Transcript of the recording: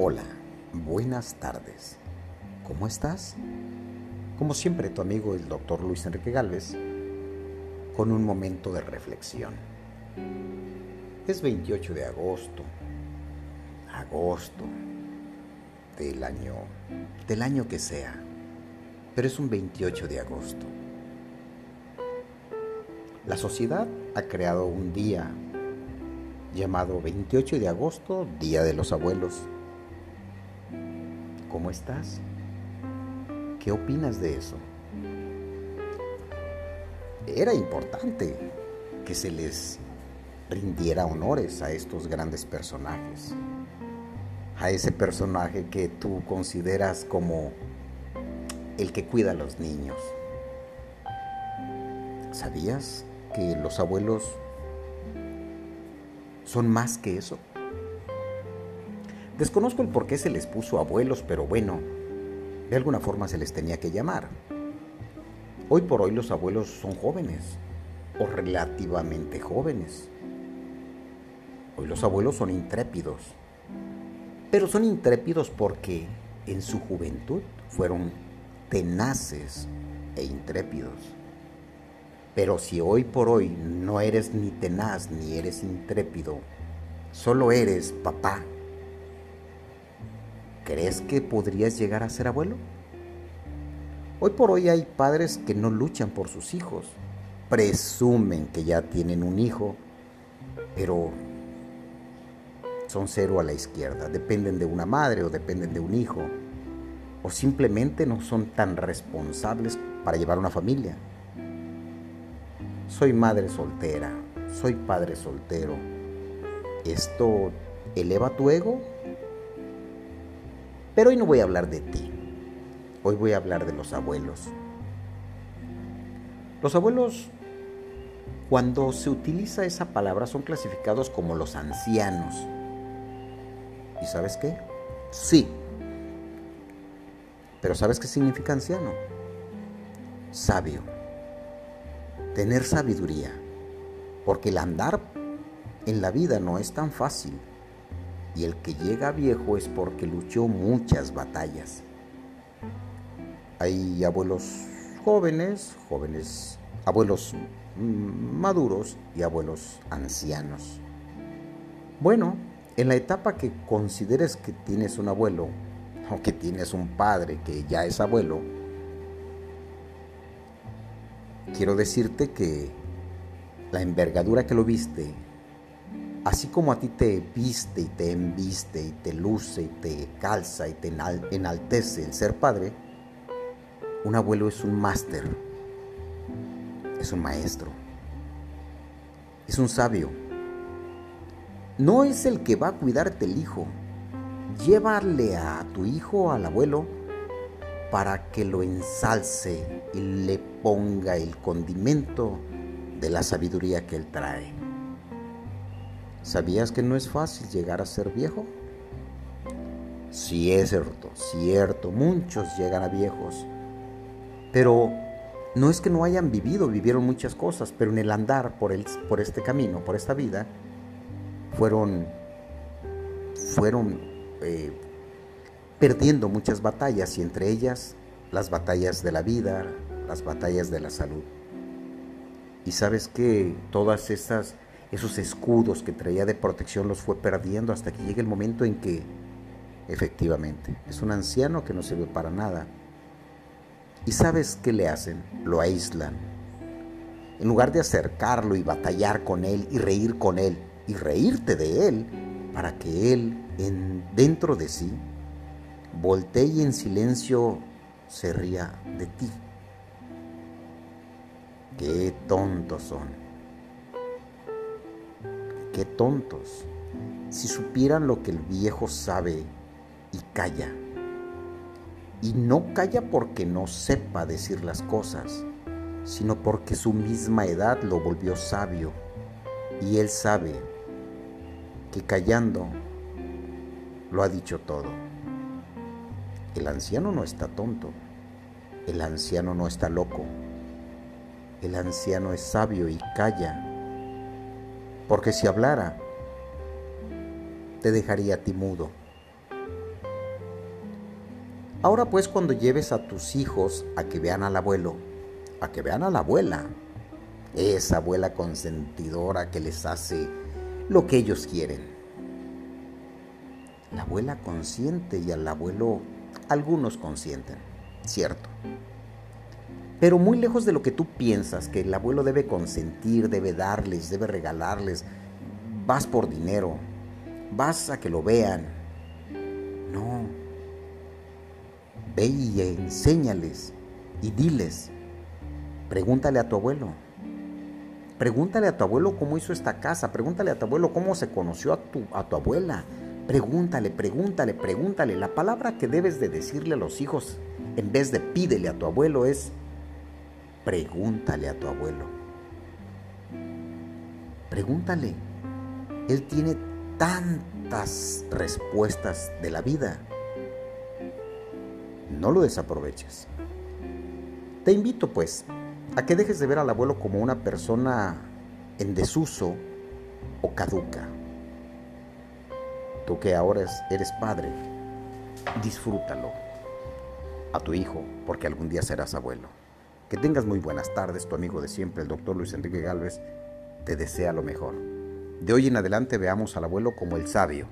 Hola, buenas tardes. ¿Cómo estás? Como siempre, tu amigo el doctor Luis Enrique Galvez, con un momento de reflexión. Es 28 de agosto, agosto del año, del año que sea, pero es un 28 de agosto. La sociedad ha creado un día llamado 28 de agosto, Día de los Abuelos. ¿Cómo estás? ¿Qué opinas de eso? Era importante que se les rindiera honores a estos grandes personajes, a ese personaje que tú consideras como el que cuida a los niños. ¿Sabías que los abuelos son más que eso. Desconozco el por qué se les puso abuelos, pero bueno, de alguna forma se les tenía que llamar. Hoy por hoy los abuelos son jóvenes o relativamente jóvenes. Hoy los abuelos son intrépidos, pero son intrépidos porque en su juventud fueron tenaces e intrépidos. Pero si hoy por hoy no eres ni tenaz ni eres intrépido, solo eres papá, ¿crees que podrías llegar a ser abuelo? Hoy por hoy hay padres que no luchan por sus hijos, presumen que ya tienen un hijo, pero son cero a la izquierda, dependen de una madre o dependen de un hijo, o simplemente no son tan responsables para llevar una familia soy madre soltera, soy padre soltero. ¿Esto eleva tu ego? Pero hoy no voy a hablar de ti. Hoy voy a hablar de los abuelos. Los abuelos, cuando se utiliza esa palabra, son clasificados como los ancianos. ¿Y sabes qué? Sí. Pero ¿sabes qué significa anciano? Sabio tener sabiduría, porque el andar en la vida no es tan fácil y el que llega viejo es porque luchó muchas batallas. Hay abuelos jóvenes, jóvenes, abuelos maduros y abuelos ancianos. Bueno, en la etapa que consideres que tienes un abuelo o que tienes un padre que ya es abuelo, quiero decirte que la envergadura que lo viste, así como a ti te viste y te embiste y te luce y te calza y te enaltece el ser padre, un abuelo es un máster, es un maestro, es un sabio. No es el que va a cuidarte el hijo. Llévale a tu hijo, al abuelo, para que lo ensalce y le ponga el condimento de la sabiduría que él trae. ¿Sabías que no es fácil llegar a ser viejo? Cierto, cierto, muchos llegan a viejos, pero no es que no hayan vivido, vivieron muchas cosas, pero en el andar por, el, por este camino, por esta vida, fueron, fueron eh, perdiendo muchas batallas y entre ellas las batallas de la vida, las batallas de la salud. Y sabes que todas esas esos escudos que traía de protección los fue perdiendo hasta que llega el momento en que efectivamente es un anciano que no sirve para nada. ¿Y sabes qué le hacen? Lo aíslan. En lugar de acercarlo y batallar con él y reír con él y reírte de él para que él en dentro de sí voltee y en silencio se ría de ti. Qué tontos son. Qué tontos. Si supieran lo que el viejo sabe y calla. Y no calla porque no sepa decir las cosas, sino porque su misma edad lo volvió sabio. Y él sabe que callando lo ha dicho todo. El anciano no está tonto, el anciano no está loco, el anciano es sabio y calla, porque si hablara, te dejaría a ti mudo, Ahora pues cuando lleves a tus hijos a que vean al abuelo, a que vean a la abuela, esa abuela consentidora que les hace lo que ellos quieren. La abuela consiente y al abuelo algunos consienten, cierto. Pero muy lejos de lo que tú piensas, que el abuelo debe consentir, debe darles, debe regalarles, vas por dinero, vas a que lo vean. No. Ve y enséñales y diles. Pregúntale a tu abuelo. Pregúntale a tu abuelo cómo hizo esta casa. Pregúntale a tu abuelo cómo se conoció a tu, a tu abuela. Pregúntale, pregúntale, pregúntale. La palabra que debes de decirle a los hijos en vez de pídele a tu abuelo es pregúntale a tu abuelo. Pregúntale. Él tiene tantas respuestas de la vida. No lo desaproveches. Te invito pues a que dejes de ver al abuelo como una persona en desuso o caduca. Tú que ahora eres padre, disfrútalo a tu hijo porque algún día serás abuelo. Que tengas muy buenas tardes, tu amigo de siempre, el doctor Luis Enrique Galvez, te desea lo mejor. De hoy en adelante veamos al abuelo como el sabio,